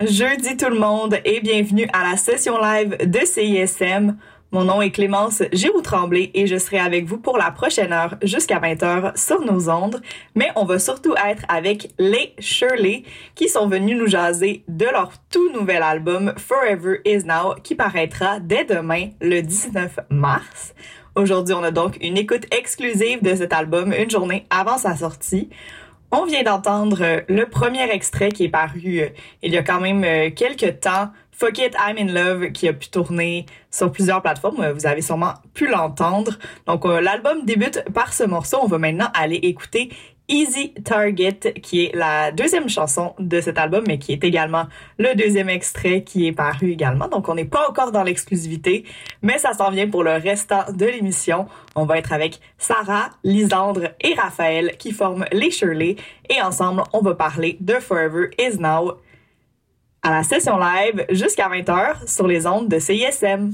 jeudi tout le monde et bienvenue à la session live de CISM. Mon nom est Clémence Giroux-Tremblay et je serai avec vous pour la prochaine heure jusqu'à 20h sur nos ondes. Mais on va surtout être avec les Shirley qui sont venus nous jaser de leur tout nouvel album Forever Is Now qui paraîtra dès demain le 19 mars. Aujourd'hui, on a donc une écoute exclusive de cet album une journée avant sa sortie. On vient d'entendre euh, le premier extrait qui est paru euh, il y a quand même euh, quelques temps, Fuck It, I'm in Love, qui a pu tourner sur plusieurs plateformes. Vous avez sûrement pu l'entendre. Donc, l'album débute par ce morceau. On va maintenant aller écouter Easy Target, qui est la deuxième chanson de cet album, mais qui est également le deuxième extrait qui est paru également. Donc, on n'est pas encore dans l'exclusivité, mais ça s'en vient pour le restant de l'émission. On va être avec Sarah, Lisandre et Raphaël qui forment les Shirley. Et ensemble, on va parler de Forever Is Now à la session live jusqu'à 20h sur les ondes de CISM.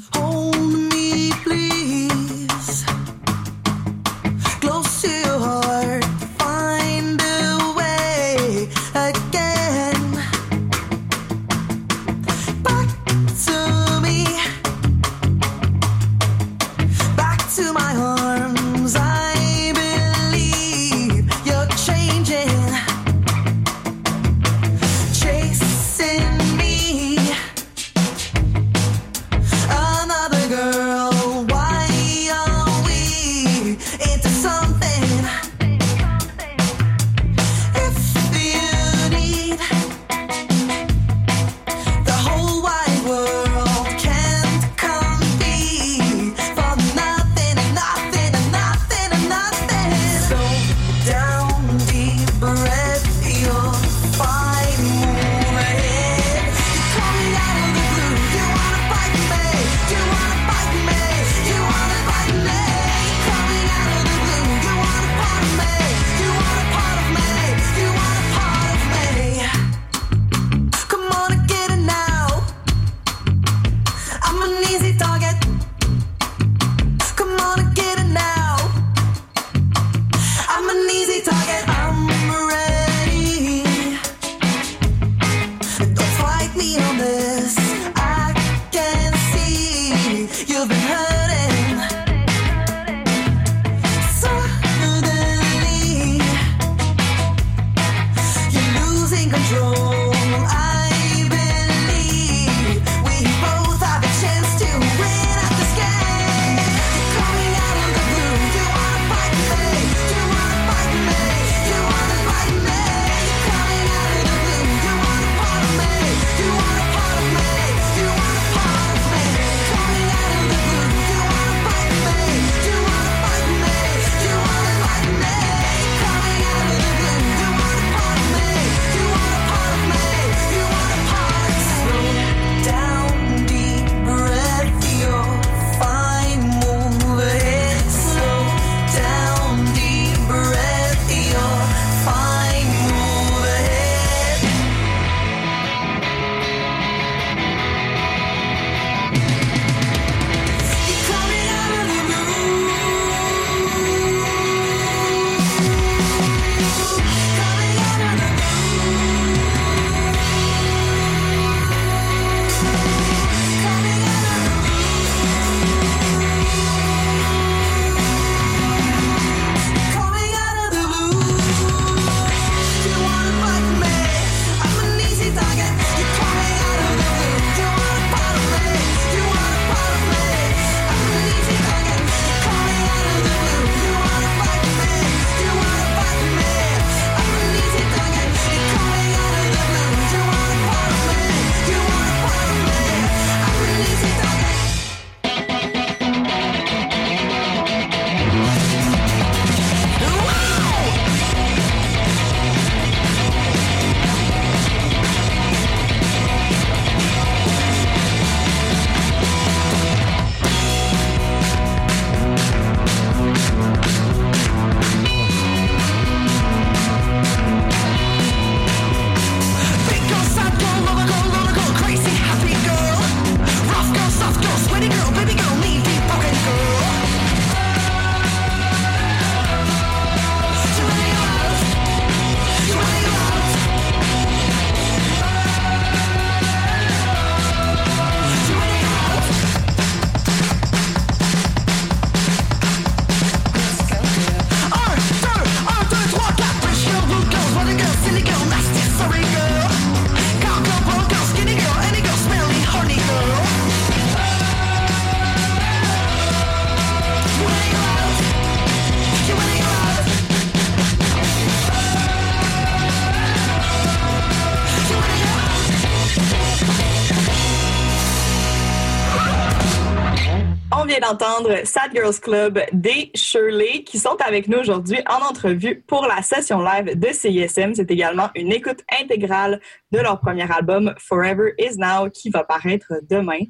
D'entendre Sad Girls Club des Shirley qui sont avec nous aujourd'hui en entrevue pour la session live de CISM. C'est également une écoute intégrale de leur premier album Forever Is Now qui va paraître demain.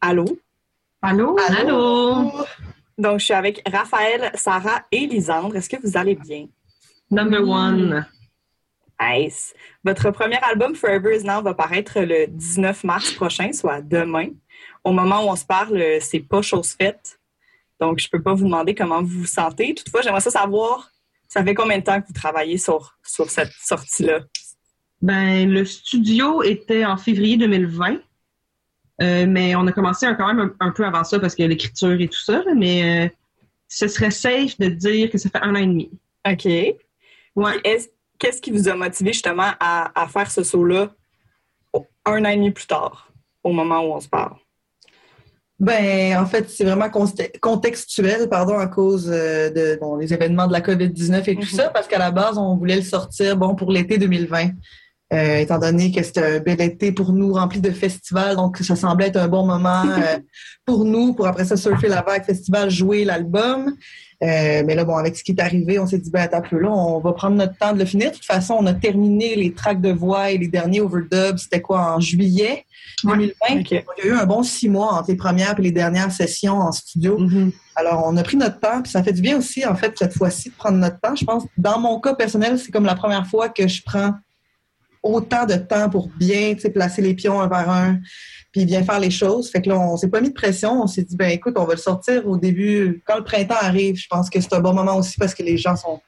Allô? Allô? Allô? Donc, je suis avec Raphaël, Sarah et Lisandre. Est-ce que vous allez bien? Number one. Nice. Votre premier album Forever Is Now va paraître le 19 mars prochain, soit demain. Au moment où on se parle, c'est pas chose faite. Donc, je peux pas vous demander comment vous vous sentez. Toutefois, j'aimerais ça savoir, ça fait combien de temps que vous travaillez sur, sur cette sortie-là? Ben, le studio était en février 2020. Euh, mais on a commencé quand même un, peu avant ça parce qu'il y a l'écriture et tout ça. mais euh, ce serait safe de dire que ça fait un an et demi. OK. Ouais. Qu'est-ce qui vous a motivé justement à, à faire ce saut-là un an et demi plus tard, au moment où on se parle? Ben, en fait, c'est vraiment contextuel, pardon, à cause euh, de bon, les événements de la COVID-19 et tout mm-hmm. ça, parce qu'à la base, on voulait le sortir, bon, pour l'été 2020. Euh, étant donné que c'était un bel été pour nous, rempli de festivals, donc ça semblait être un bon moment euh, pour nous, pour après ça surfer la vague festival, jouer l'album. Euh, mais là, bon, avec ce qui est arrivé, on s'est dit, ben, un peu là, on va prendre notre temps de le finir. De toute façon, on a terminé les tracks de voix et les derniers overdubs, c'était quoi, en juillet 2020. Il y a eu un bon six mois entre les premières et les dernières sessions en studio. Mm-hmm. Alors, on a pris notre temps, puis ça fait du bien aussi, en fait, cette fois-ci, de prendre notre temps. Je pense, dans mon cas personnel, c'est comme la première fois que je prends autant de temps pour bien placer les pions un par un, puis bien faire les choses. Fait que là, on s'est pas mis de pression. On s'est dit, ben écoute, on va le sortir au début, quand le printemps arrive. Je pense que c'est un bon moment aussi parce que les gens sont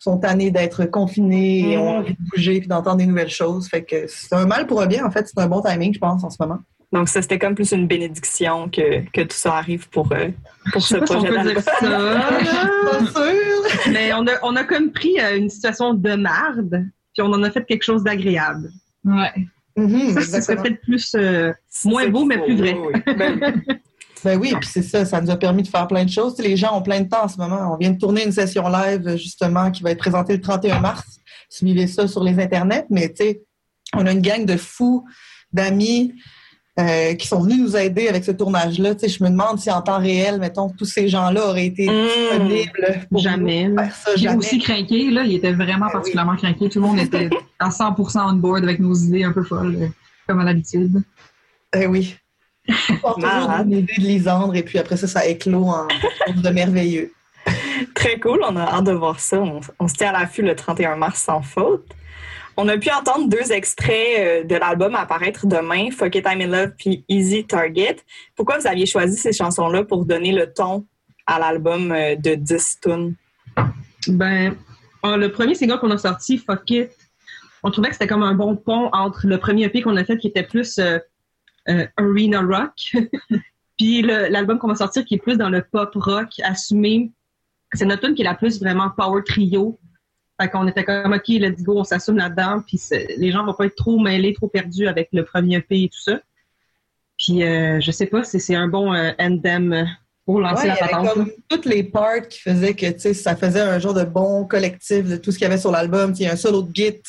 sont tannés d'être confinés et ont mm. envie de bouger puis d'entendre des nouvelles choses. Fait que c'est un mal pour un bien. En fait, c'est un bon timing, je pense, en ce moment. Donc, ça, c'était comme plus une bénédiction que, que tout ça arrive pour, euh, pour ce projet Mais on a, on a comme pris euh, une situation de marde on en a fait quelque chose d'agréable. Ouais. Mm-hmm, ça, serait peut-être plus euh, moins beau, mais plus vrai. Ben, oui, puis c'est ça, ça nous a permis de faire plein de choses. les gens ont plein de temps en ce moment. On vient de tourner une session live, justement, qui va être présentée le 31 mars. Suivez ça sur les internets, mais tu sais, on a une gang de fous, d'amis, euh, qui sont venus nous aider avec ce tournage-là. Tu sais, je me demande si en temps réel, mettons, tous ces gens-là auraient été mmh. disponibles pour jamais. faire ça. Il aussi craqué, là. Il était vraiment ben particulièrement craqué. Tout le monde était à 100% on board avec nos idées un peu folles, euh, comme à l'habitude. Eh oui. On toujours une idée de Lisandre et puis après ça, ça éclot en chose de merveilleux. Très cool, on a hâte de voir ça. On, on se tient à l'affût le 31 mars sans faute. On a pu entendre deux extraits euh, de l'album apparaître demain, Fuck It I'm in Love puis Easy Target. Pourquoi vous aviez choisi ces chansons-là pour donner le ton à l'album euh, de 10 tunes? Ben, le premier single qu'on a sorti, Fuck It, on trouvait que c'était comme un bon pont entre le premier EP qu'on a fait qui était plus euh, arena rock, puis l'album qu'on va sortir qui est plus dans le pop rock assumé. C'est notre tune qui est la plus vraiment power trio fait qu'on était comme, OK, let's go, on s'assume là-dedans. Puis les gens vont pas être trop mêlés, trop perdus avec le premier EP et tout ça. Puis euh, je sais pas, c'est un bon euh, endem pour lancer la patente. comme toutes les parts qui faisaient que, tu sais, ça faisait un genre de bon collectif de tout ce qu'il y avait sur l'album. Il y a un solo de git,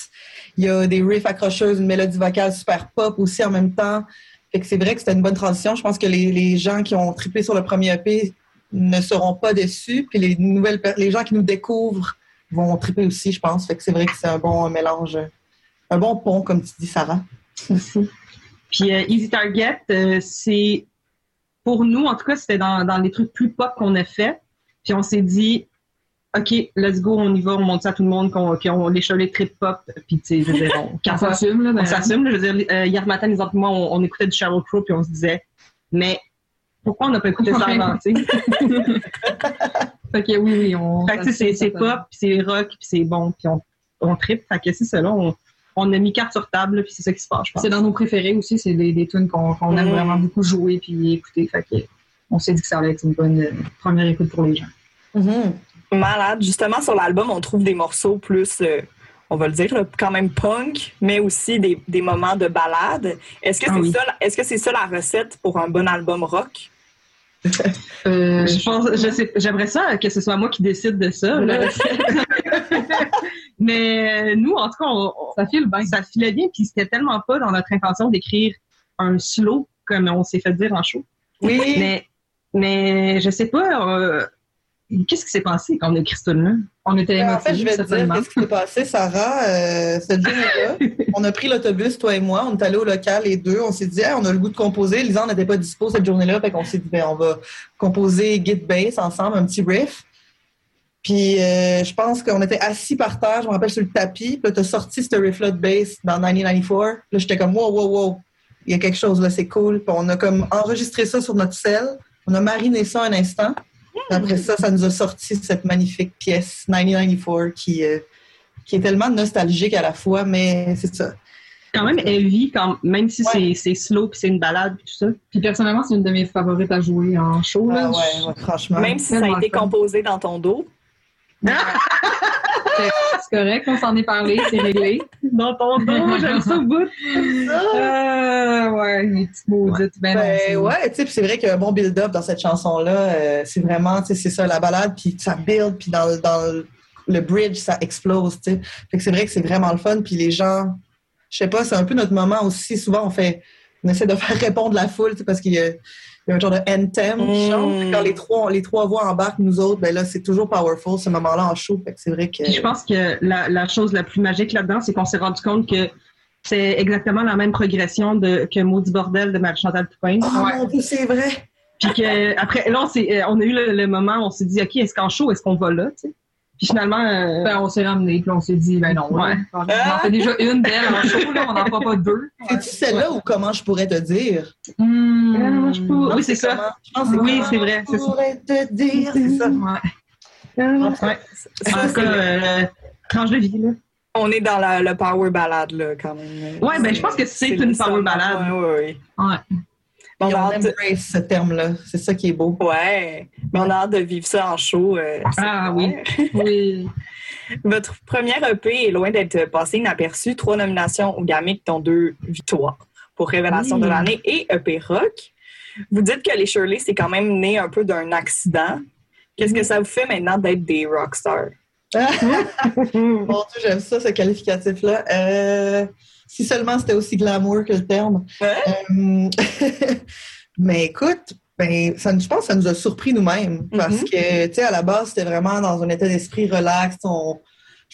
il y a des riffs accrocheuses, une mélodie vocale super pop aussi en même temps. Fait que c'est vrai que c'était une bonne transition. Je pense que les, les gens qui ont triplé sur le premier EP ne seront pas déçus. Puis les nouvelles les gens qui nous découvrent vont triper aussi, je pense. Fait que c'est vrai que c'est un bon mélange, un bon pont, comme tu dis, Sarah. Puis euh, Easy Target, euh, c'est pour nous, en tout cas, c'était dans, dans les trucs plus pop qu'on a fait. Puis on s'est dit, OK, let's go, on y va, on monte ça à tout le monde, qu'on qu les les trip pop. Puis, tu sais, je veux dire, on, s'assume. Là, on s'assume. Je veux dire, euh, hier matin, les autres, moi, on, écoutait du Sheryl Crow, puis on se disait, mais pourquoi on n'a pas écouté ça avant, tu sais? Fait que oui, oui, on. Fait que c'est pop, puis c'est rock, puis c'est bon, puis on, on tripe. Fait que c'est ça, là, on, on, a mis carte sur table, puis c'est ça qui se passe, je pense. C'est dans nos préférés aussi, c'est des, des tunes qu'on aime mm. vraiment beaucoup jouer puis écouter. Fait que on s'est dit que ça allait être une bonne euh, première écoute pour les gens. Mm-hmm. Malade. Justement, sur l'album, on trouve des morceaux plus. Euh, on va le dire, quand même punk, mais aussi des, des moments de balade. Est-ce que ah c'est ça, est-ce que c'est ça la recette pour un bon album rock? Euh, je pense, je sais, j'aimerais ça que ce soit moi qui décide de ça. Mais nous, en tout cas, ça file bien. Ça filait bien, puis c'était tellement pas dans notre intention d'écrire un slow comme on s'est fait dire en show. Oui. Mais Mais je sais pas, euh, qu'est-ce qui s'est passé quand on a écrit ce tune-là? On était En fait, je vais te dire qu'est-ce qui s'est passé, Sarah. Euh, cette journée-là, on a pris l'autobus, toi et moi. On est allés au local, les deux. On s'est dit, Hey, on a le goût de composer. Lisanne n'était pas dispo cette journée-là. Fait qu'on s'est dit, ben, on va composer Git Bass ensemble, un petit riff. Puis, euh, je pense qu'on était assis par terre, je me rappelle, sur le tapis. Puis là, t'as sorti ce riff-là de bass dans 1994. Là, j'étais comme, wow, wow, wow. Il y a quelque chose là, c'est cool. Puis on a comme enregistré ça sur notre sel. On a mariné ça un instant. Après ça, ça nous a sorti cette magnifique pièce 1994 qui, euh, qui est tellement nostalgique à la fois, mais c'est ça. Quand même heavy, quand, même si Ouais. c'est c'est slow puis c'est une balade puis tout ça. Puis personnellement, c'est une de mes favorites à jouer en show. Là. Ah ouais, ouais, franchement. Même si ça a été fun. composé dans ton dos. C'est correct, on s'en est parlé, c'est réglé. Dans ton dos, j'aime ça au bout. Euh, ouais, les petites maudites. Ben, non, Ben c'est- ouais, tu sais, puis c'est vrai qu'il y a un bon build-up dans cette chanson-là. euh, c'est vraiment, tu sais, c'est ça, la balade, puis ça build, puis dans, le- dans le- le bridge, ça explose, tu sais. Fait que c'est vrai que c'est vraiment le fun, puis les gens, je sais pas, c'est un peu notre moment aussi. Souvent, on fait, on essaie de faire répondre la foule, tu sais, parce qu'il y a, il y a un genre de anthem qui Mm. chante. Quand les trois, les trois voix embarquent, nous autres, ben là, c'est toujours powerful, ce moment-là en show. Fait que c'est vrai que. Puis je pense que la, la chose la plus magique là-dedans, c'est qu'on s'est rendu compte que c'est exactement la même progression de, que Maudit Bordel de Marie-Chantal Toupin. Oh Ouais. mon Dieu, c'est vrai! Puis que après, là, on, euh, on a eu le, le moment où on s'est dit, OK, est-ce qu'en show, est-ce qu'on va là? tu sais? Puis finalement, euh, Ben, on s'est ramené, puis on s'est dit, ben non. Ouais. là. On en fait déjà une belle en show, là, on n'en fera pas deux. C'est-tu celle-là ou comment je pourrais te dire? Hmm. Ah, je peux- Non, oui, c'est ça. comment- je pense que Oui, c'est vrai, Je c'est ça. pourrais te dire, c'est ça. Ouais. Ouais. Ça, En tout c'est- cas, euh, tranche de vie, là. on est dans la, le power ballade, là, quand même. Ouais, ben, je pense que c'est une power ballade. Ouais, ouais, ouais. On a on hâte de- embrace ce terme-là. C'est ça qui est beau. Ouais, mais on a hâte de vivre ça en show. euh, Ah. Oui. Votre première EP est loin d'être passé inaperçu. Trois nominations au Gamic, dont deux victoires pour Révélation de l'année et EP Rock. Vous dites que les Shirley, c'est quand même né un peu d'un accident. Qu'est-ce que ça vous fait maintenant d'être des rockstars? Mon Dieu, j'aime ça, ce qualificatif-là. Euh, si seulement c'était aussi glamour que le terme. Ouais. Euh, mais écoute, ben, ça, je pense que ça nous a surpris nous-mêmes. Parce Mhm. que, tu sais, à la base, c'était vraiment dans un état d'esprit relax. On,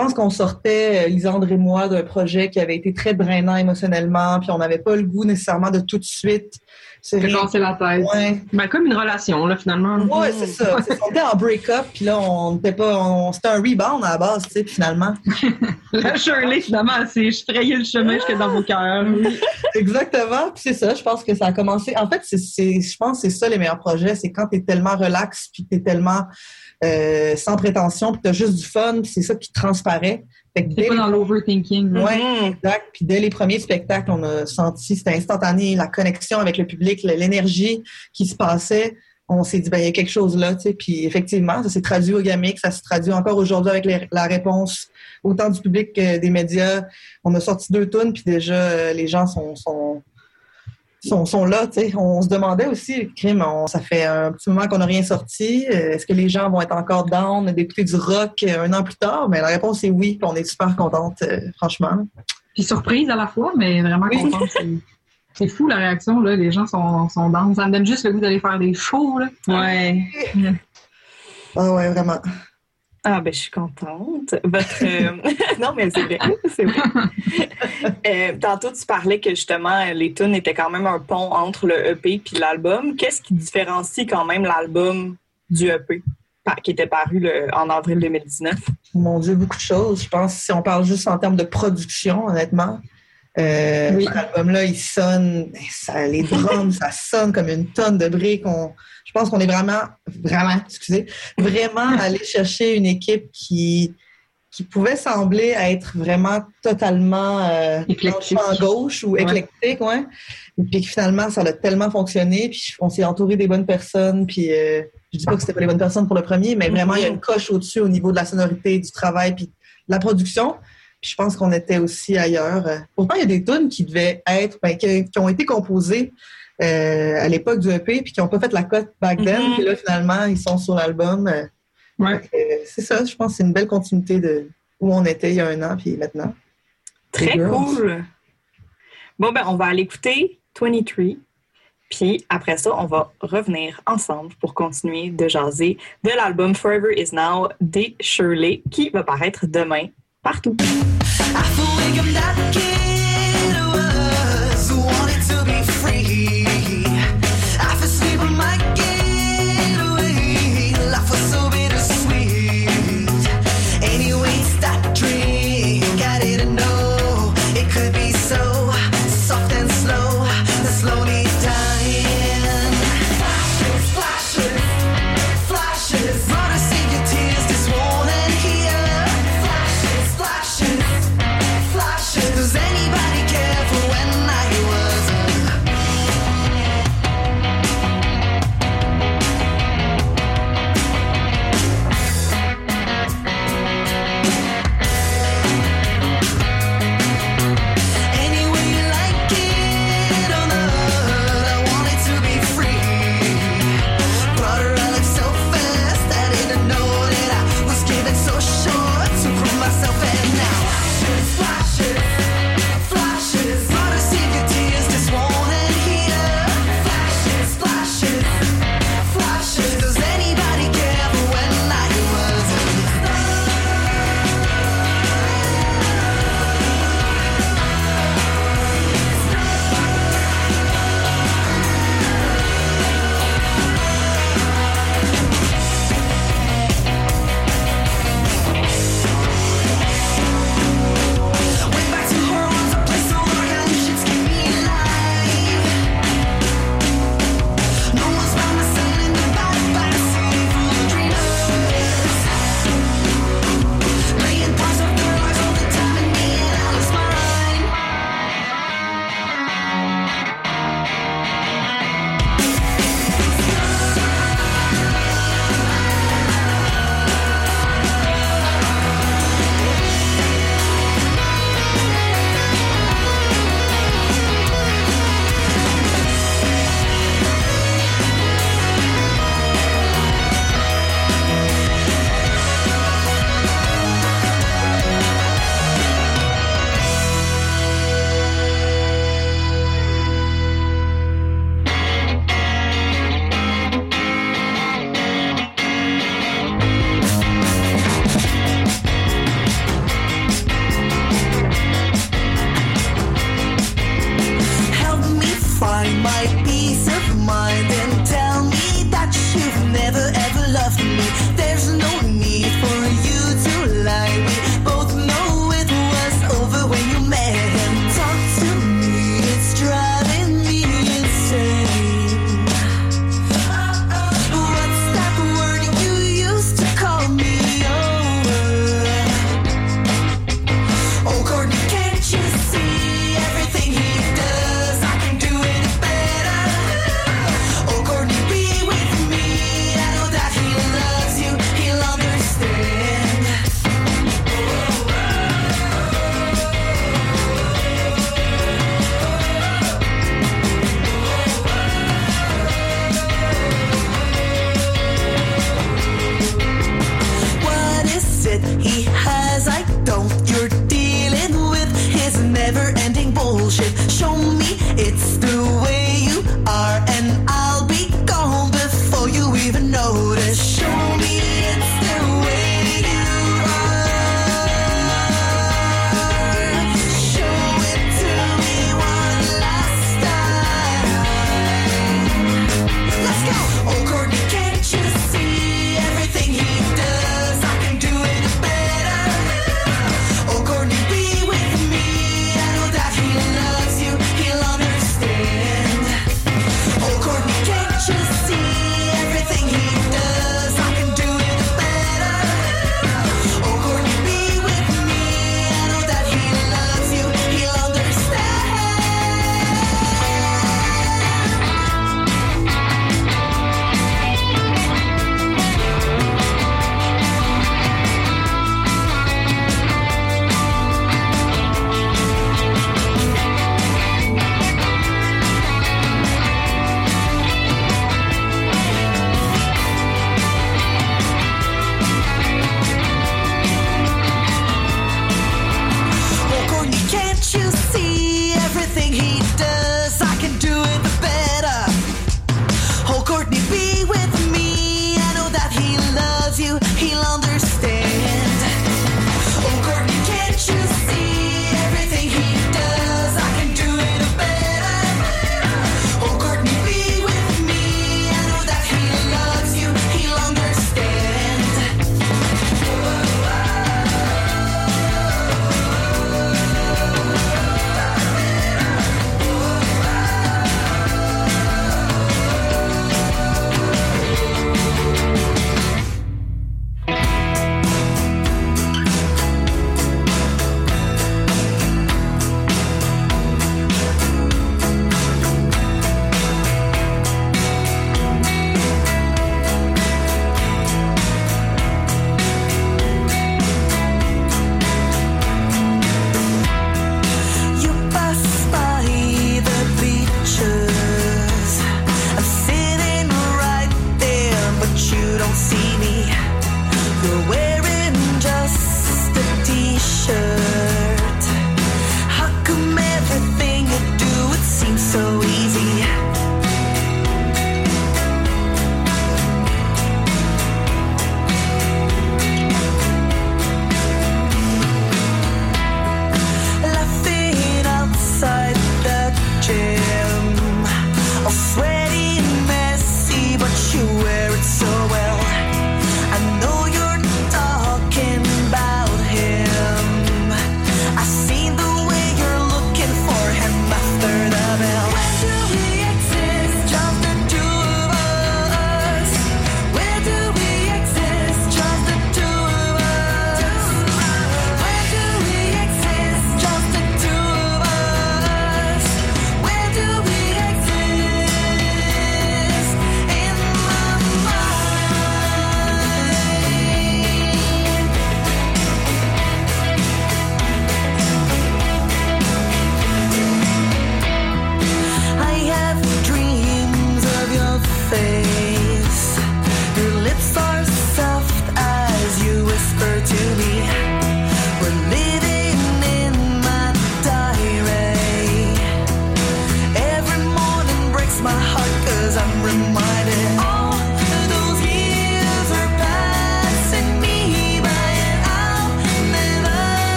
pense qu'on sortait, euh, Lisandre et moi, d'un projet qui avait été très drainant émotionnellement, puis on n'avait pas le goût nécessairement de tout de suite se casser la tête. Ouais, Ben, comme une relation, là, finalement. Ouais, c'est ça. C'est- On était en break-up, puis là, on n'était pas. on- C'était un rebound à la base, tu sais, finalement. La Shirley, finalement, c'est je frayais le chemin jusque dans vos cœurs. Exactement. Puis c'est ça, je pense que ça a commencé. En fait, c'est- je pense que c'est ça les meilleurs projets, c'est quand tu es tellement relax, puis tu es tellement euh, sans prétention, puis tu as juste du fun, c'est ça qui transparaît. Fait que C'est dès pas les- dans l'overthinking. Mhm. Exact. Puis dès les premiers spectacles, on a senti, c'était instantané, la connexion avec le public, l'énergie qui se passait. On s'est dit, ben, il y a quelque chose là, tu sais. Puis effectivement, ça s'est traduit au Gamic, ça se traduit encore aujourd'hui avec les- la réponse autant du public que des médias. On a sorti deux tonnes, puis déjà, euh, les gens sont, sont, sont, sont là, tu sais. On se demandait aussi, crime, on- ça fait un petit moment qu'on n'a rien sorti. Est-ce que les gens vont être encore down d'écouter du rock euh, un an plus tard? Mais la réponse est oui, puis on est super contente, euh, franchement. Puis surprise à la fois, mais vraiment Oui. contente. C'est- C'est fou la réaction, là. Les gens sont, sont dans. Ça me donne juste le goût d'aller faire des shows, là. Ouais. Ah ouais, vraiment. Ah, ben, je suis contente. Votre. euh, non, mais c'est vrai. C'est vrai. Euh, tantôt, tu parlais que justement, les tunes étaient quand même un pont entre le EP puis l'album. Qu'est-ce qui différencie quand même l'album du EP qui était paru le- en avril 2019? Mon Dieu, beaucoup de choses. Je pense si on parle juste en termes de production, honnêtement. Euh, Oui. Cet album-là, il sonne, ça, les drums, ça sonne comme une tonne de briques. On- je pense qu'on est vraiment, vraiment, excusez, vraiment allé chercher une équipe qui, qui pouvait sembler être vraiment totalement euh, en gauche ou éclectique, ouais. Puis que finalement, ça a tellement fonctionné. Puis on s'est entouré des bonnes personnes. Puis euh, je dis pas que c'était pas les bonnes personnes pour le premier, mais vraiment, il y a une coche au-dessus au niveau de la sonorité, du travail, puis de la production. Puis je pense qu'on était aussi ailleurs. Pourtant, il y a des tunes qui devaient être, ben, qui, qui ont été composées euh, à l'époque du EP, puis qui n'ont pas fait la cote back then. Mhm. Puis là, finalement, ils sont sur l'album. Euh, Ouais. euh, c'est ça, je pense que c'est une belle continuité de où on était il y a un an, puis maintenant. Très cool. Bon, ben, on va aller écouter 23. Puis après ça, on va revenir ensemble pour continuer de jaser de l'album Forever Is Now des Shirley qui va paraître demain partout. I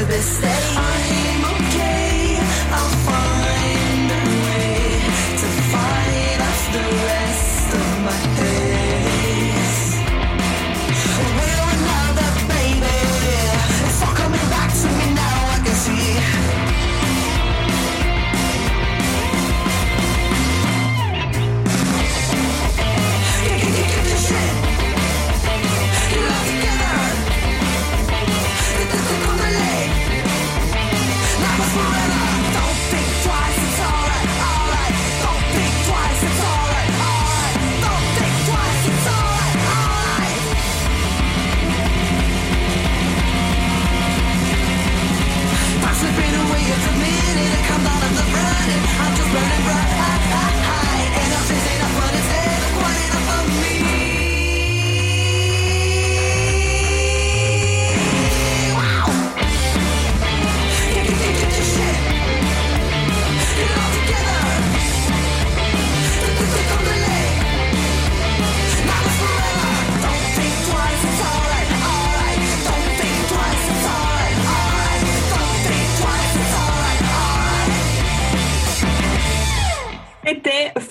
to be steady.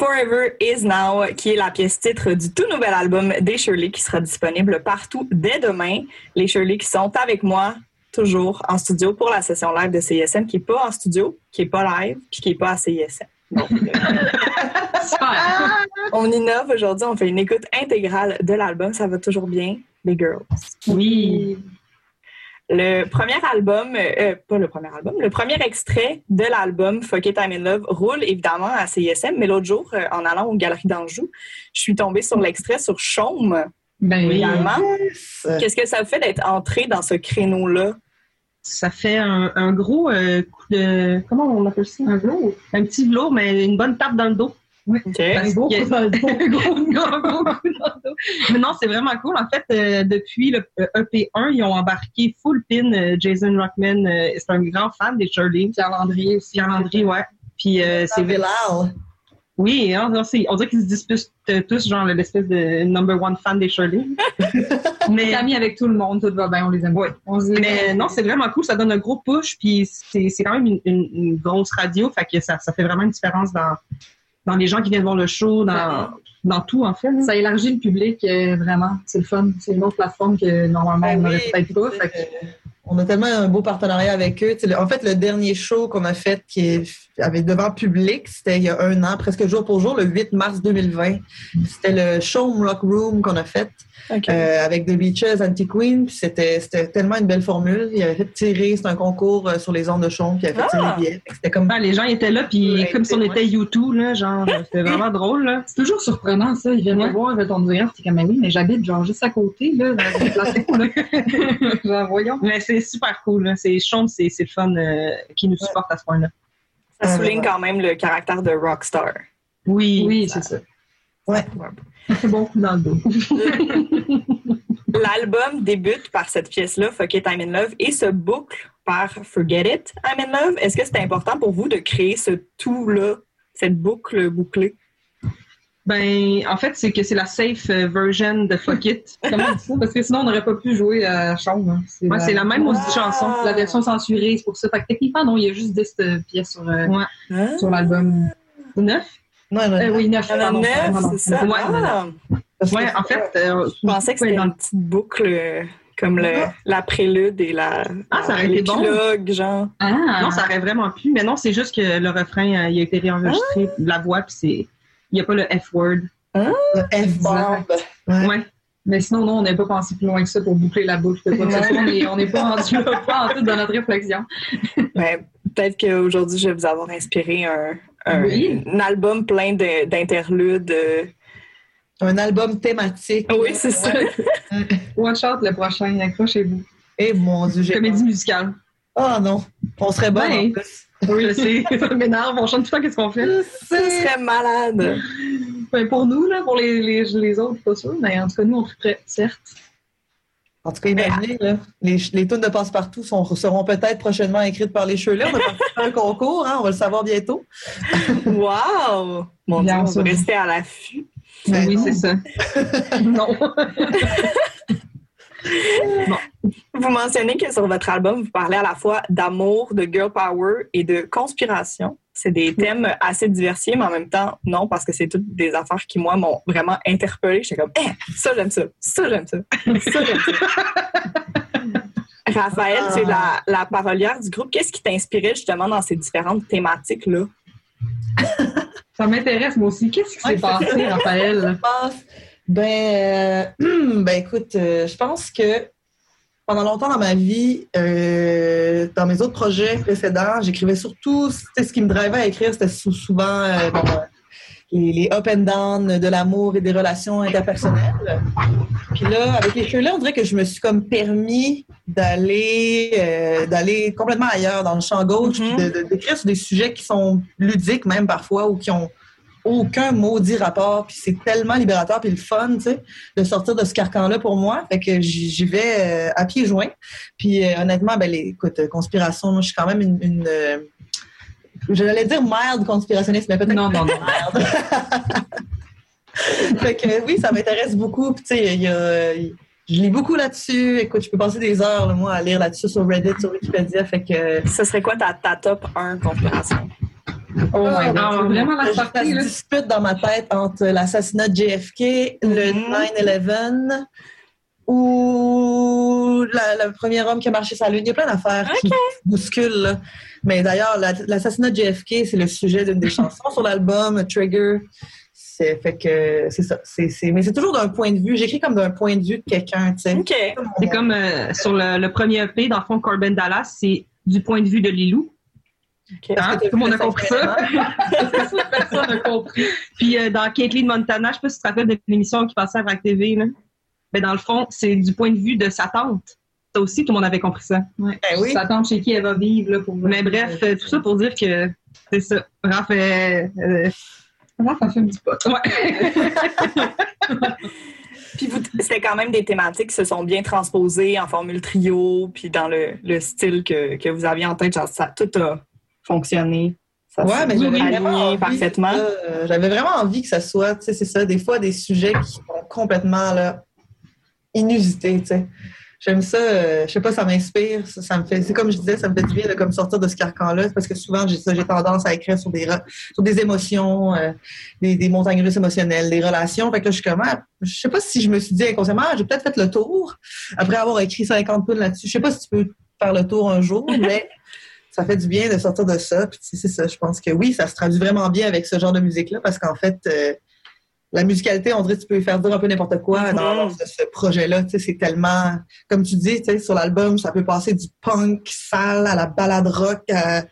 Forever Is Now, qui est la pièce titre du tout nouvel album des Shirley qui sera disponible partout dès demain. Les Shirley qui sont avec moi toujours en studio pour la session live de CISM, qui est pas en studio, qui est pas live, puis qui est pas à CISM. Donc, euh, on innove aujourd'hui, on fait une écoute intégrale de l'album. Ça va toujours bien, les girls. Oui. Le premier album, euh, pas le premier album, le premier extrait de l'album Fuck It I'm in Love roule évidemment à CISM, mais l'autre jour, euh, en allant aux Galeries d'Anjou, je suis tombée sur l'extrait sur Chaume Ben oui. Qu'est-ce que ça vous fait d'être entré dans ce créneau-là? Ça fait un, un gros euh, coup de. Comment on appelle ça? Un velours. Un petit velours, mais une bonne tape dans le dos. OK. Parce gros que- coup dans le dos. Un gros, gros, gros coup dans le dos. Mais non, c'est vraiment cool. En fait, euh, depuis le euh, EP1, ils ont embarqué full pin euh, Jason Rockman. euh, c'est un grand fan des Shirley. Pierre Landry aussi. Pierre Landry, ouais. Puis c'est Villal. Oui, hein, on dirait qu'ils se disputent tous, genre l'espèce de number one fan des Shirley. On mais est amis avec tout le monde, tout va bien, on les aime. Ouais. On mais non, c'est vraiment cool. Ça donne un gros push, puis c'est c'est quand même une, une- une grosse radio, fait que ça, ça fait vraiment une différence dans, dans les gens qui viennent voir le show, dans, dans tout en fait. Ça élargit le public euh, vraiment. C'est le fun. C'est une autre plateforme que normalement on n'aurait Oui, peut-être pas. Fait que- On a tellement un beau partenariat avec eux. En fait, le dernier show qu'on a fait qui est, avait devant public, c'était il y a un an, presque jour pour jour, le 8 mars 2020. C'était le show Rock Room qu'on a fait euh, avec The Beaches, Anti-Queen. Puis C'était c'était tellement une belle formule. Il avait fait tirer, c'était un concours euh, sur les ondes de chaume, puis il avait fait tirer Ah! billets. C'était comme Ah, les gens étaient là, puis Ouais, comme si on était YouTube, là, genre, c'était vraiment drôle. C'est toujours surprenant, ça. Ils viennent Ouais. me voir, ils ton direct. T'es comme, mais oui, mais j'habite genre juste à côté, là, genre, voyons. Mais c'est super cool, là. C'est Sean, c'est c'est le fun euh, qui nous supporte à ce point-là. Ça Euh, souligne quand même le caractère de rockstar. Oui. Oui, c'est ça. Ouais. C'est bon coup dans le dos. L'album débute par cette pièce-là, Fuck It, I'm in Love, et se boucle par Forget It, I'm in Love. Est-ce que c'était important pour vous de créer ce tout-là, cette boucle bouclée? Ben, en fait, c'est que c'est la safe euh, version de Fuck It. Comment on dit ça? Parce que sinon, on n'aurait pas pu jouer à Chambre. Hein. Ouais, c'est la même Ah. maudite chanson. La version censurée, c'est pour ça. Fait que techniquement, non, il y a juste 10 euh, pièces sur, euh, Ouais. Hein? sur l'album. Neuf? Non, non, Euh, oui, 9. Il y en a neuf, c'est ça? Ouais. Ah, Ouais, en fait, euh, je pensais que c'était une petite boucle comme le, la prélude et la, Ah, ça aurait été bon. l'épilogue, genre. Ah! non, ça aurait vraiment pu. Mais non, c'est juste que le refrain, il a été réenregistré, la voix, puis c'est. Il n'y a pas le F-word. Le F-bomb. Ouais. Ouais. Mais sinon, non, on n'a pas pensé plus loin que ça pour boucler la boucle. de. On est- On n'est pas rendu là, pas en tout dans notre réflexion. Ben, Peut-être qu'aujourd'hui, je vais vous avoir inspiré un, un, Oui. un album plein de- d'interludes. euh. Un album thématique. Oui, c'est ça. Watch out le prochain, accrochez-vous. Et mon Dieu, j'ai. Comédie musicale. Oh non, on serait bon Ouais. en plus. Oui, je sais. Ça m'énerve. On chante tout le temps qu'est-ce qu'on fait? Sais. serait malade. Ben, pour nous, là, pour les, les, les autres, pas sûr. Mais en tout cas, nous, on triperait, certes. En tout cas, imaginez, là, les, les tunes de passe-partout seront peut-être prochainement écrites par les Cheveux. On a participé à un concours, hein, on va le savoir bientôt. Wow! Mon Dieu, Bien on va rester à l'affût. Mais oui, c'est ça. non. Vous mentionnez que sur votre album, vous parlez à la fois d'amour, de girl power et de conspiration. C'est des thèmes assez diversifiés, mais en même temps, non, parce que c'est toutes des affaires qui, moi, m'ont vraiment interpellée. J'étais comme, Eh, ça, j'aime ça. Ça, j'aime ça. Ça, j'aime ça. Raphaël, Ah. tu es la, la parolière du groupe. Qu'est-ce qui t'inspirait justement dans ces différentes thématiques-là? Ça m'intéresse, moi aussi. Qu'est-ce qui s'est Ouais, passé, Raphaël? Ben, euh, ben écoute, euh, je pense que pendant longtemps dans ma vie, euh, dans mes autres projets précédents, j'écrivais surtout, c'était ce qui me drivait à écrire, c'était sou- souvent bon, les, les up and down de l'amour et des relations interpersonnelles. Puis là, avec les cheveux là, on dirait que je me suis comme permis d'aller d'aller complètement ailleurs dans le champ gauche, Mhm. de- de- d'écrire sur des sujets qui sont ludiques même parfois ou qui ont aucun maudit rapport, puis c'est tellement libérateur puis le fun, tu sais, de sortir de ce carcan-là pour moi. Fait que j'y vais euh, à pieds joints. Puis euh, honnêtement, ben les, écoute, euh, conspiration, moi, je suis quand même une, une euh, j'allais dire mild conspirationniste, mais peut-être Non, non, non. merde. fait que oui, ça m'intéresse beaucoup. Puis tu sais, il y a- je lis beaucoup là-dessus. Écoute, je peux passer des heures, là, moi, à lire là-dessus sur Reddit, sur Wikipédia. Fait que Ce serait quoi ta, ta top 1 conspiration? Oh my Ah, god, on va vraiment la ça se là. dispute dans ma tête entre l'assassinat de JFK, le Mhm. 9-11 ou la- le premier homme qui a marché sur la Lune. Il y a plein d'affaires qui bousculent. là. Mais d'ailleurs, la- l'assassinat de JFK, c'est le sujet d'une des chansons sur l'album Trigger. C'est fait que c'est ça. Mais c'est toujours d'un point de vue. J'écris comme d'un point de vue de quelqu'un, tu sais. OK. C'est comme euh, sur le, le premier EP, dans le fond, Corbin Dallas, c'est du point de vue de Lilou. Hein? t'as Tout le monde a compris ça. Personne n'a compris. Puis euh, dans Caitlyn Montana, je sais pas si tu te rappelles de l'émission qui passait à VRAC TV, là. Mais dans le fond, c'est du point de vue de sa tante. Ça aussi, tout le monde avait compris ça. Ben oui. Sa tante chez qui elle va vivre, là, pour... Mais bref, euh, tout ça pour dire que c'est ça. Raph, euh, euh, Raph a fait un petit pot. Ouais. Puis vous- c'était quand même des thématiques qui se sont bien transposées en formule trio, puis dans le, le style que, que vous aviez en tête, genre, ça tout a fonctionné. Ça Ouais, mais j'avais aligné vraiment envie, parfaitement. euh, J'avais vraiment envie que ça soit, tu sais, c'est ça, des fois des sujets qui sont complètement là, inusités, tu sais. J'aime ça, euh, je sais pas, ça m'inspire, ça, ça me fait, c'est comme je disais, ça me fait du bien de comme sortir de ce carcan-là, parce que souvent j'ai tendance à écrire sur des sur des émotions, euh, des, des montagnes russes émotionnelles, des relations. Fait que là, je suis comme, ah, je sais pas si je me suis dit inconsciemment, ah, j'ai peut-être fait le tour après avoir écrit 50 poules là-dessus. Je sais pas si tu peux faire le tour un jour, mais ça fait du bien de sortir de ça. Puis c'est ça, je pense que oui, ça se traduit vraiment bien avec ce genre de musique-là parce qu'en fait, euh, la musicalité, on dirait que tu peux faire dire un peu n'importe quoi Mhm. dans ce, ce projet-là. C'est tellement, comme tu dis, tu sais, sur l'album, ça peut passer du punk sale à la balade rock. à-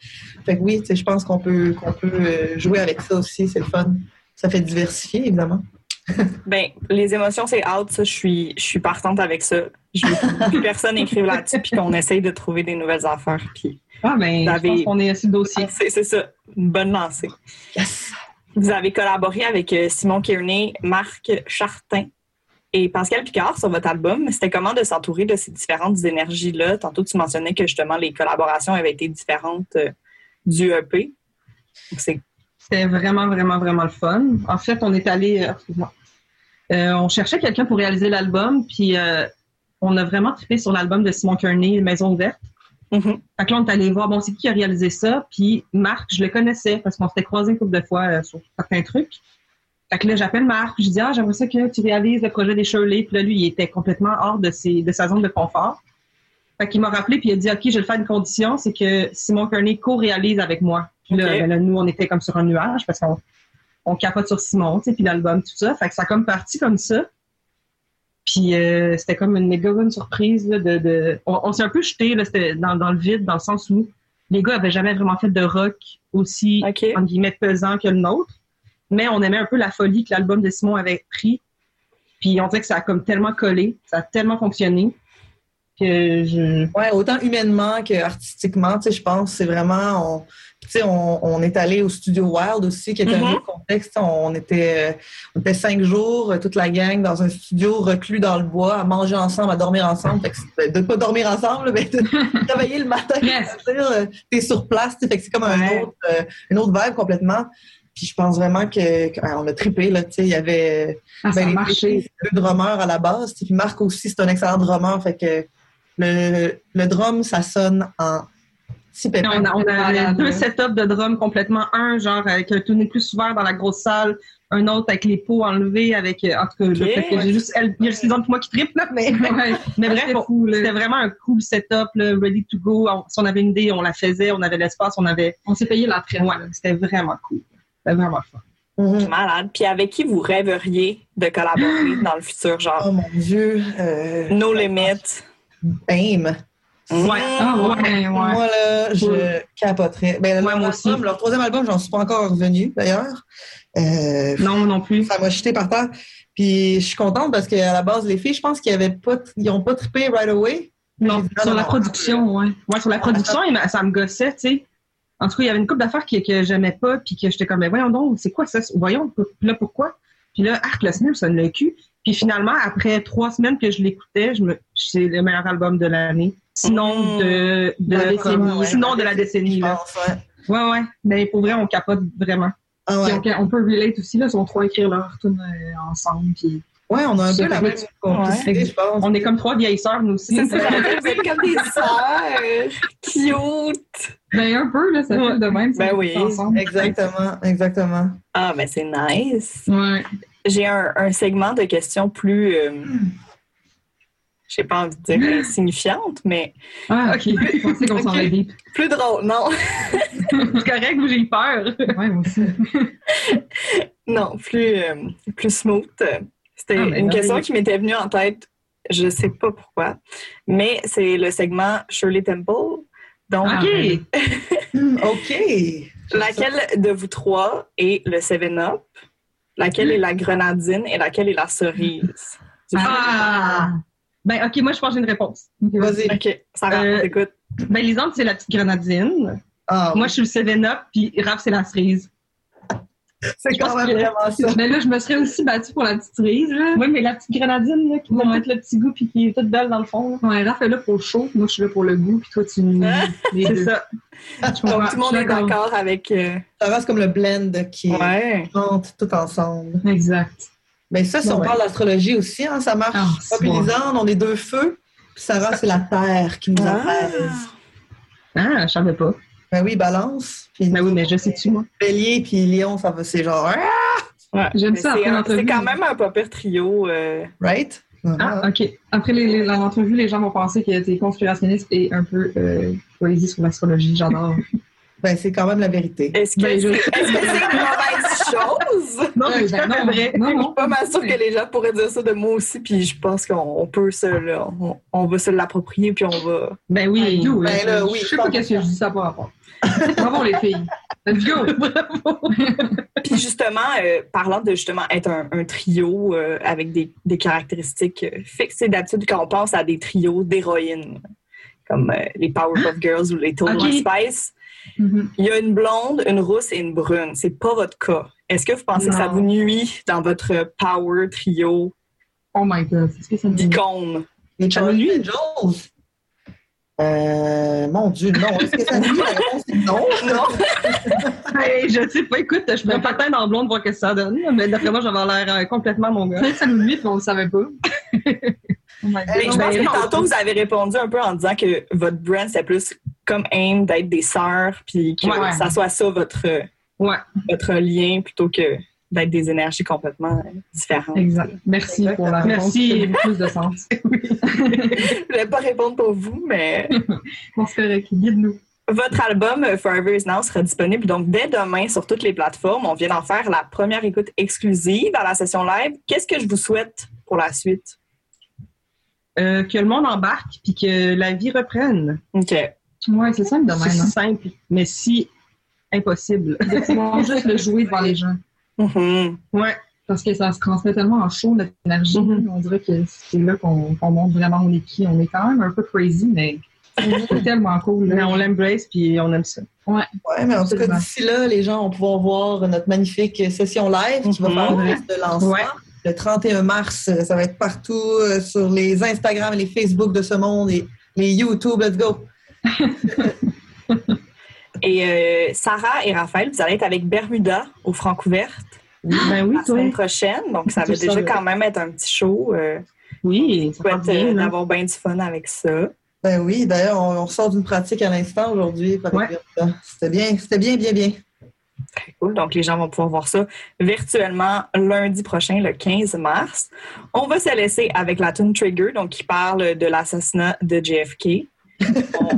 Fait que oui, je pense qu'on peut, qu'on peut euh, jouer avec ça aussi. C'est le fun. Ça fait diversifier, évidemment. Ben, les émotions, c'est out, ça, je suis, je suis partante avec ça. Je veux que personne écrive là-dessus, puis qu'on essaye de trouver des nouvelles affaires. Puis Ah, ben, Vous je avez- pense qu'on est sur le dossier. c'est c'est ça, une bonne lancée. Yes! Vous avez collaboré avec euh, Simon Kearney, Marc Chartin et Pascal Picard sur votre album. C'était comment de s'entourer de ces différentes énergies-là? Tantôt, tu mentionnais que justement les collaborations avaient été différentes euh, du EP. C'était vraiment, vraiment, vraiment le fun. En fait, on est allé, euh, excuse-moi. Euh, on cherchait quelqu'un pour réaliser l'album, puis euh, on a vraiment trippé sur l'album de Simon Kearney, Maison ouverte. Mhm. Fait que là, on est allé voir, bon, c'est qui qui a réalisé ça, puis Marc, je le connaissais parce qu'on s'était croisés une couple de fois euh, sur certains trucs. Fait que là, j'appelle Marc, je dis, ah, j'aimerais ça que tu réalises le projet des Shirley. Puis là, lui, il était complètement hors de, ses, de sa zone de confort. Fait qu'il m'a rappelé, puis il a dit, OK, je vais le faire une condition, c'est que Simon Kearney co-réalise avec moi. Puis là, ben là, nous, on était comme sur un nuage parce qu'on on capote sur Simon, tu sais, puis l'album, tout ça. Fait que ça a comme parti comme ça. Puis euh, c'était comme une méga bonne surprise. Là, de, de... On, on s'est un peu jeté dans, dans le vide, dans le sens où les gars avaient jamais vraiment fait de rock aussi, entre guillemets, pesant que le nôtre. Mais on aimait un peu la folie que l'album de Simon avait pris. Puis on dirait que ça a comme tellement collé, ça a tellement fonctionné que je... Ouais, autant humainement que artistiquement, tu sais, je pense, c'est vraiment, on, tu sais, on, on est allé au studio Wild aussi, qui était un autre contexte. On était, euh, on était cinq jours, euh, toute la gang, dans un studio reclus dans le bois, à manger ensemble, à dormir ensemble. Fait que c'est- de pas dormir ensemble, mais de travailler le matin, c'est-à-dire, euh, t'es sur place, tu sais, fait que c'est comme un autre, une autre vibe complètement. Puis je pense vraiment que, que- ah, on a trippé là, tu sais, il y avait Ah, ben, les deux drummers à la base. Puis Marc aussi, c'est un excellent drummer. Fait que le, le drum, ça sonne en si pépin. On, a, on Malade, deux là. setups de drum complètement. Un, genre, avec un tunnel plus ouvert dans la grosse salle. Un autre avec les pots enlevés, avec, euh, en tout cas, que j'ai juste, elle, il y a juste les autres puis moi qui trippe, là, mais, Ouais. mais bref, C'était vraiment un cool setup, là, ready to go. On- si on avait une idée, on la faisait, on avait l'espace, on avait, On s'est payé la traite. ouais, c'était vraiment cool. C'était vraiment fun. Mhm. Malade. Puis avec qui vous rêveriez de collaborer dans le futur, genre? Oh mon Dieu. Euh, No Limit. Bame. Ouais. Ah ouais, ouais. Moi, là, je capoterais. Ben, leur, moi aussi. album, leur troisième album, j'en suis pas encore revenu, d'ailleurs. Euh, Non, non plus. ça m'a jeté par terre. Puis je suis contente parce qu'à la base, les filles, je pense qu'ils avaient pas, ils ont pas trippé right away. Non, Sur non, la non, production, ouais. Ouais, sur la production, ça me gossait, tu sais. En tout cas, il y avait une couple d'affaires que, que j'aimais pas, puis que j'étais comme, mais voyons donc, c'est quoi ça? Voyons, là, pourquoi? Puis là, arc, le ça le cul. Puis finalement, après trois semaines que je l'écoutais, je me, c'est le meilleur album de l'année. Sinon, Mm. de, de, ouais, ouais. sinon de la décennie, là. pense, ouais. Ouais, ouais. Mais pour vrai, on capote vraiment. Ah ouais. Puis on, on peut relate aussi, là, ils sont trois écrire leur tune euh, ensemble. Puis Ouais, on a un peu la même que- complicité, Ouais. je pense. On est comme trois vieilles sœurs, nous aussi. C'est ça, vous êtes comme des sœurs. Cute. Ben, un peu, là, ça fait de même. Ben oui. ensemble. Exactement, exactement. Ah, mais c'est nice. Ouais. J'ai un, un segment de questions plus. euh, j'ai pas envie de dire insignifiante, mais Ah, ok. Je pensais qu'on s'en Ok. allait deep. plus drôle. Non, C'est correct, vous, j'ai eu peur. Ouais, moi aussi. non, plus, euh, plus smooth. C'était Ah, mais une merveilleux. question qui m'était venue en tête. Je sais pas pourquoi, mais c'est le segment Shirley Temple. Donc, Ah, OK. Hmm, OK. laquelle de vous trois est le 7-Up? Laquelle est la grenadine et laquelle est la cerise? Ah! Ben, OK, moi, je pense que j'ai une réponse. Vas-y. OK, Sarah, Euh, on t'écoute. Ben, Lisande, c'est la petite grenadine. Ah, Moi, je suis le 7-Up, puis Raph, c'est la cerise. C'est quand même vraiment ça. Mais là, je me serais aussi battue pour la petite cerise, là. Oui, mais la petite grenadine, là, qui donne Ouais. tout le petit goût, puis qui est toute belle dans le fond. là. Ouais, Raph est là pour le chaud, moi je suis là pour le goût, puis toi tu Ah. C'est ça. Je comprends. Donc, tout le monde est d'accord. avec. euh, Ça reste comme le blend qui Ouais. chante tout ensemble. Exact. Mais ça, si Bon, on ouais. parle d'astrologie aussi, hein, ça marche. Ah, Moi, c'est puis bon. Lisande, on est deux feux. Puis Sarah, c'est la terre qui nous Ah. apaise. Ah, je savais pas. Ben oui, balance. Puis Ben oui, mais je sais-tu, moi. bélier puis lion, ça va, c'est genre, ah, Ouais. J'aime Mais ça c'est après un- l'entrevue. C'est quand même un pas pire trio. euh, right? Ah, OK. Après les, les- l'entrevue, les gens vont penser que t'es conspirationniste et un peu euh, poésie sur l'astrologie. J'adore. Ben, c'est quand même la vérité. Est-ce que Ben, c'est je- est-ce que c'est une mauvaise chose? Non, mais c'est ben non, vrai. non, Je non. suis pas mal sûre que les gens pourraient dire ça de moi aussi, puis je pense qu'on on peut se, là, on, on va se l'approprier, puis on va. Ben oui. Ben là, oui, je sais pas qu'est-ce que je dis ça par rapport. Bravo les filles. Let's go. Puis justement, euh, parlant de justement être un, un trio euh, avec des, des caractéristiques euh, fixes, c'est d'habitude quand on pense à des trios d'héroïnes, comme euh, les Powerpuff Girls ou les Total Ok. Spice, Mhm. il y a une blonde, une rousse et une brune. C'est pas votre cas. Est-ce que vous pensez que ça vous nuit dans votre power trio Oh my god. Est-ce que ça me dit? d'icônes? Les Ça me Charlie nuit? Angels? Euh, mon Dieu, non. Est-ce que ça nuit? La réponse non. Non? Hey, je sais pas, écoute, je pourrais peut-être dans blonde voir ce que ça donne, mais d'après moi, j'avais l'air euh, complètement mon gars. Peut-être que ça nous nuit, puis on le savait pas. oh god. Mais je pense que tantôt, vous avez répondu un peu en disant que votre brand, c'est plus comme aim d'être des sœurs, puis que Ouais. ça soit ça votre, Ouais. votre lien plutôt que d'être des énergies complètement euh, différentes. Exact. Merci pour la réponse. Merci. Ça plus de sens. Je vais pas répondre pour vous, mais Bon, c'est correct. Guide-nous. Votre album euh, Forever Is Now sera disponible donc dès demain sur toutes les plateformes. On vient d'en faire la première écoute exclusive à la session live. Qu'est-ce que je vous souhaite pour la suite? Euh, que le monde embarque puis que la vie reprenne. OK. Ouais, c'est ça le C'est domaine. si simple, mais si impossible. De pouvoir juste le jouer devant les gens. Mhm. Ouais. Parce que ça se transmet tellement en chaud, notre énergie. Mhm. On dirait que c'est là qu'on qu'on montre vraiment on est qui. On est quand même un peu crazy, mais c'est tellement cool. là. Mais on l'embrace puis on aime ça. Ouais, mais en tout cas, d'ici là, les gens vont pouvoir voir notre magnifique session live qui va faire office de lancement. Ouais. Le 31 mars, ça va être partout euh, sur les Instagram et les Facebook de ce monde et les YouTube. Let's go! Et euh, Sarah et Raphaël, vous allez être avec Bermuda au Francouverte Ben oui, la toi. semaine prochaine. Donc, ça va ça, déjà ouais. quand même être un petit show. Euh, Oui, part souhaite bien. euh, d'avoir bien du fun avec ça. Ben oui, d'ailleurs, on, on sort d'une pratique à l'instant aujourd'hui. Ouais. C'était bien, c'était bien, bien, bien. Très cool. Donc, les gens vont pouvoir voir ça virtuellement lundi prochain, le 15 mars. On va se laisser avec la tune Trigger, donc qui parle de l'assassinat de JFK. On,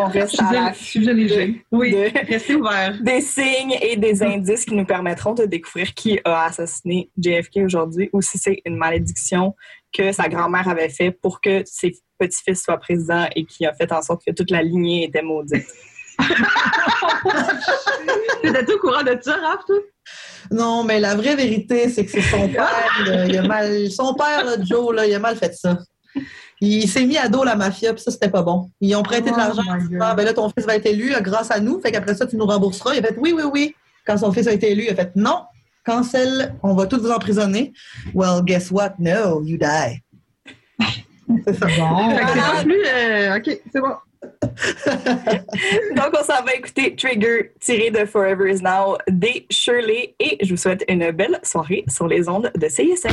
on reste à Sujet, la sujet léger. Oui, de- restez ouverts. des signes et des indices qui nous permettront de découvrir qui a assassiné JFK aujourd'hui ou si c'est une malédiction que sa grand-mère avait fait pour que ses petits-fils soient présidents et qui a fait en sorte que toute la lignée était maudite. T'étais au courant de ça, Raph, toi? Non, mais la vraie vérité, c'est que c'est son père. là, il a mal, son père, là, Joe, là, il a mal fait ça. Il s'est mis à dos la mafia, puis ça, c'était pas bon. Ils ont prêté de Oh l'argent. Ah, ben là, ton fils va être élu grâce à nous. Fait qu'après ça, tu nous rembourseras. Il a fait oui, oui, oui. Quand son fils a été élu, il a fait non, cancel, on va tous vous emprisonner. Well, guess what? No, you die. C'est ça. Bon. C'est plus. euh, ok, c'est bon. Donc, on s'en va écouter Trigger tiré de Forever Is Now des Shirley et je vous souhaite une belle soirée sur les ondes de CISM.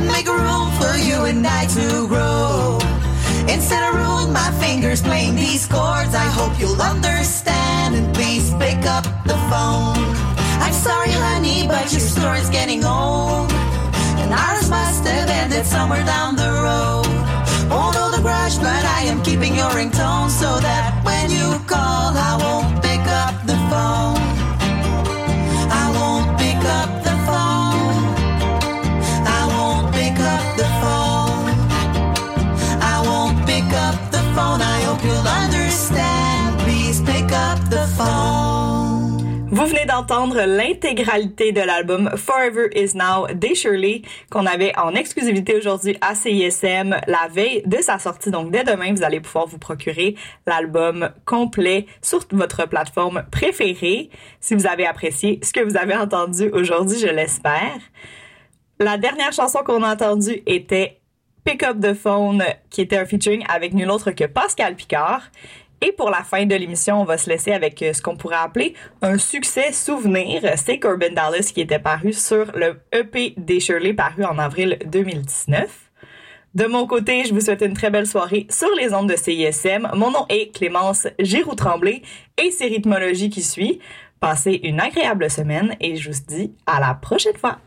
And make room for you and I to grow. Instead of ruling my fingers playing these chords, I hope you'll understand and please pick up the phone. I'm sorry, honey, but your story's getting old. And ours must have ended somewhere down the road. Won't hold a grudge, but I am keeping your ringtone so that when you call, I won't L'intégralité de l'album Forever Is Now des Shirley qu'on avait en exclusivité aujourd'hui à CISM la veille de sa sortie. Donc dès demain, vous allez pouvoir vous procurer l'album complet sur votre plateforme préférée. Si vous avez apprécié ce que vous avez entendu aujourd'hui, je l'espère. La dernière chanson qu'on a entendue était Pick Up the Phone, qui était un featuring avec nul autre que Pascal Picard. Et pour la fin de l'émission, on va se laisser avec euh, ce qu'on pourrait appeler un succès souvenir. C'est Corbin Dallas qui était paru sur le EP des Shirley paru en avril 2019. De mon côté, je vous souhaite une très belle soirée sur les ondes de CISM. Mon nom est Clémence Giroux-Tremblay et c'est Rythmologie qui suit. Passez une agréable semaine et je vous dis à la prochaine fois.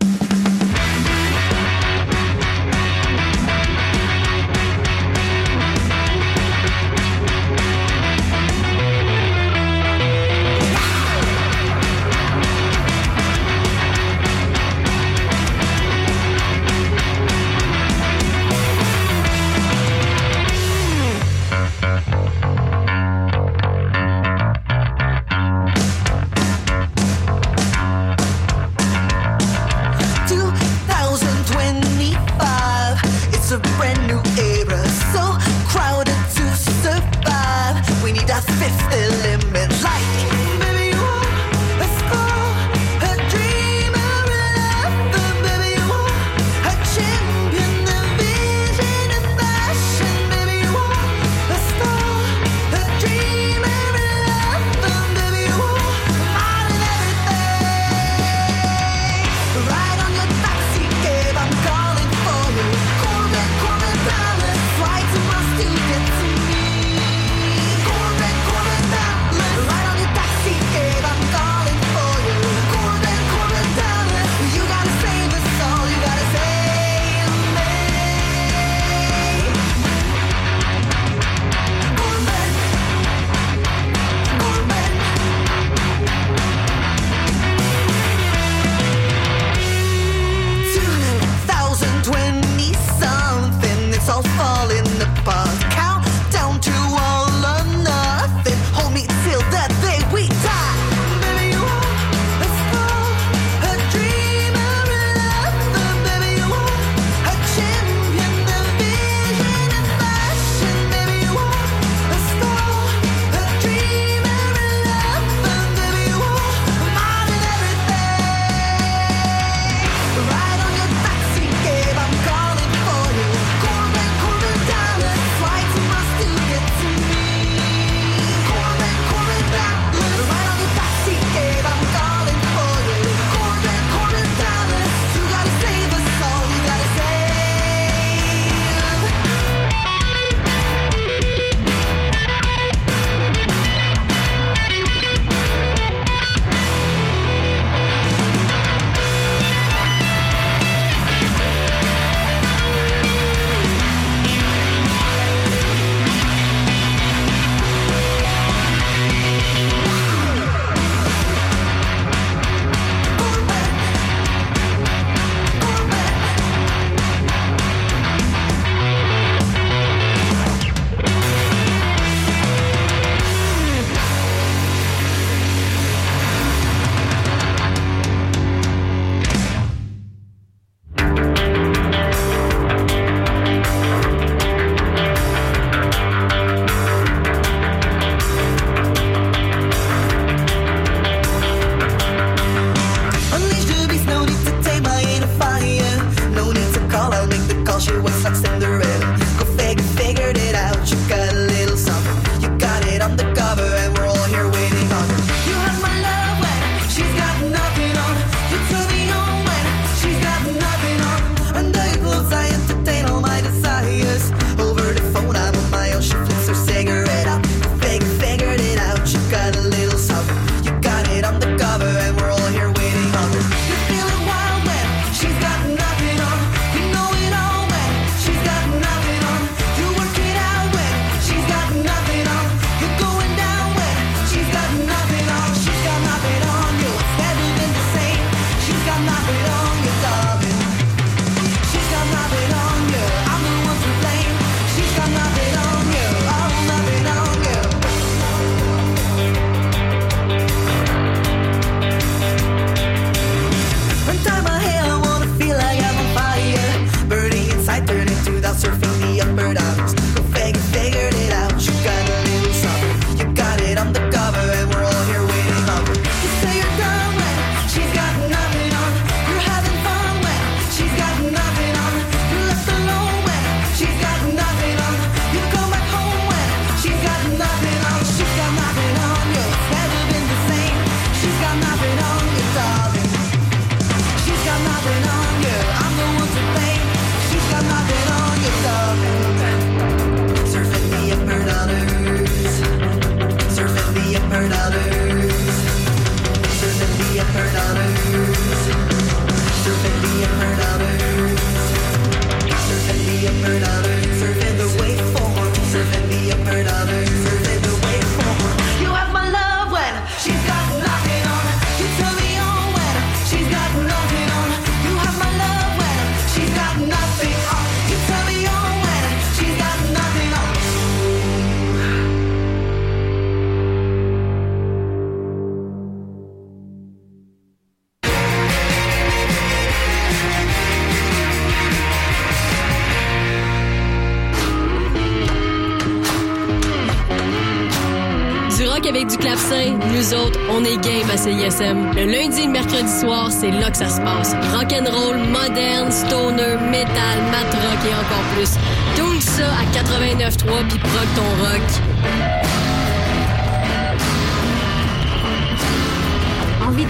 C'est là que ça se passe. Rock'n'roll, moderne, stoner, metal, mat rock et encore plus. Tout ça à 89.3 puis proc ton rock.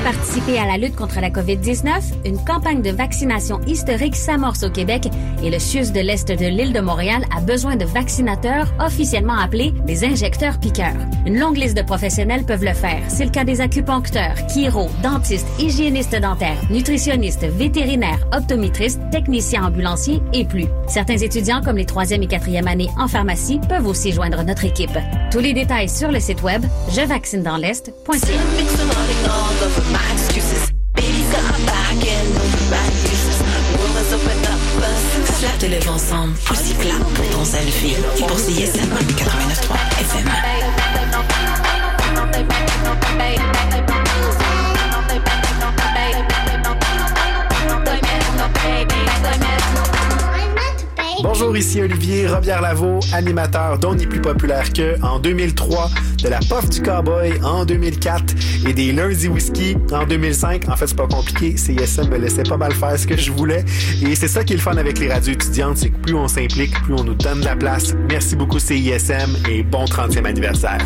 Participer à la lutte contre la COVID-19? Une campagne de vaccination historique s'amorce au Québec et le CIUS de l'Est de l'île de Montréal a besoin de vaccinateurs officiellement appelés des injecteurs piqueurs. Une longue liste de professionnels peuvent le faire. C'est le cas des acupuncteurs, chiro, dentistes, hygiénistes dentaires, nutritionnistes, vétérinaires, optométristes, techniciens ambulanciers et plus. Certains étudiants comme les troisième et quatrième années en pharmacie peuvent aussi joindre notre équipe. Tous les détails sur le site web jevaccinedansl'est.ca. Tes lèvres ensemble, aussi clap pour ton selfie. Et pour CISM 89.3 FM. Bonjour, ici Olivier Robillard-Lavaux, animateur dont n'est plus populaire que en 2003, de la Puff du Cowboy en 2004 et des Lundi Whisky en 2005. En fait, c'est pas compliqué, CISM me laissait pas mal faire ce que je voulais et c'est ça qui est le fun avec les radios étudiantes, c'est que plus on s'implique, plus on nous donne la place. Merci beaucoup CISM et bon 30e anniversaire.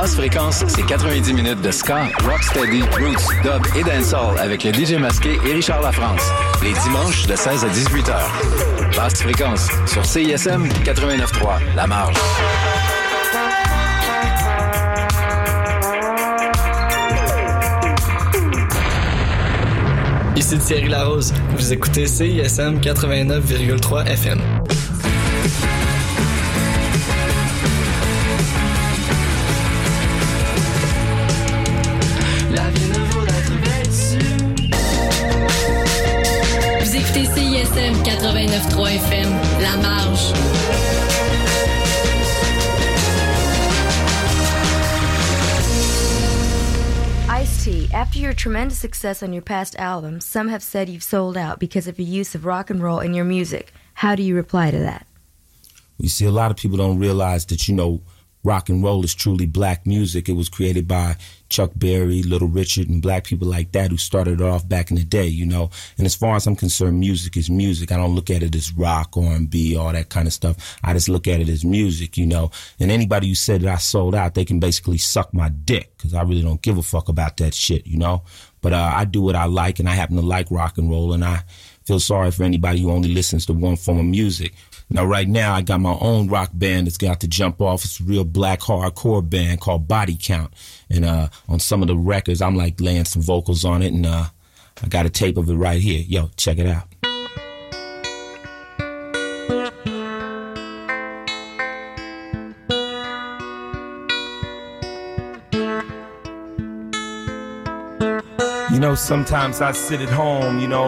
Basse fréquence, c'est 90 minutes de ska, rocksteady, roots, dub et dancehall avec le DJ masqué et Richard Lafrance. Les dimanches de 16 à 18 heures. Basse fréquence sur CISM 89.3, La Marge. Ici Thierry Larose. Vous écoutez CISM 89,3 FM. Tremendous success on your past album, some have said you've sold out because of your use of rock and roll in your music. How do you reply to that? You see, a lot of people don't realize that, you know, rock and roll is truly black music. It was created by Chuck Berry, Little Richard, and black people like that who started it off back in the day, you know. And as far as I'm concerned, music is music. I don't look at it as rock, R&B, all that kind of stuff. I just look at it as music, you know. And anybody who said that I sold out, they can basically suck my dick because I really don't give a fuck about that shit, you know. But uh, I do what I like, and I happen to like rock and roll, and I feel sorry for anybody who only listens to one form of music. Now, right now, I got my own rock band that's got to jump off. It's a real black hardcore band called Body Count. And uh, on some of the records, I'm like laying some vocals on it, and uh, I got a tape of it right here. Yo, check it out. You know, sometimes I sit at home, you know,